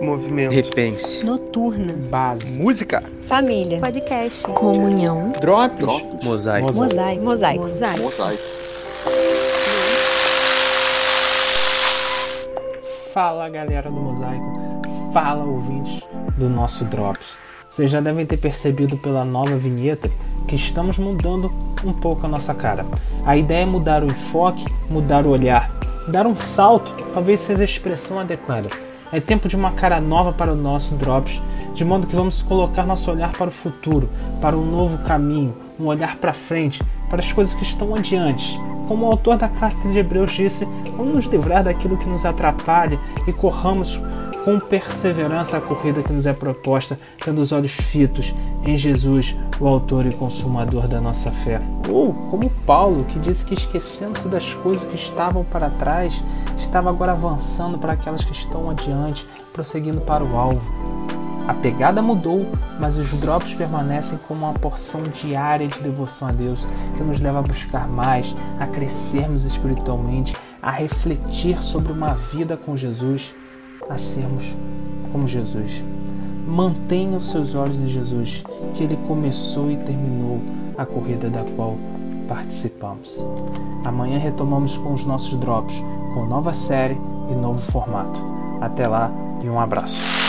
Movimento. Repense. Noturna. Base. Música. Família. Podcast. Comunhão. Drops. Mosaico. Mosaico. Mosaico. Mosaico. Mosaico. Fala galera do Mosaico. Fala ouvintes do nosso Drops. Vocês já devem ter percebido pela nova vinheta que estamos mudando um pouco a nossa cara. A ideia é mudar o enfoque, mudar o olhar, dar um salto, talvez seja a expressão adequada. É tempo de uma cara nova para o nosso Drops, de modo que vamos colocar nosso olhar para o futuro, para um novo caminho, um olhar para frente, para as coisas que estão adiante. Como o autor da carta de Hebreus disse, vamos nos livrar daquilo que nos atrapalha e corramos com perseverança a corrida que nos é proposta, tendo os olhos fitos em Jesus, o autor e consumador da nossa fé. Ou como Paulo, que disse que esquecendo-se das coisas que estavam para trás, estava agora avançando para aquelas que estão adiante, prosseguindo para o alvo. A pegada mudou, mas os drops permanecem como uma porção diária de devoção a Deus que nos leva a buscar mais, a crescermos espiritualmente, a refletir sobre uma vida com Jesus, a sermos como Jesus. Mantenha os seus olhos em Jesus, que ele começou e terminou a corrida da qual participamos. Amanhã retomamos com os nossos drops, com nova série e novo formato. Até lá e um abraço.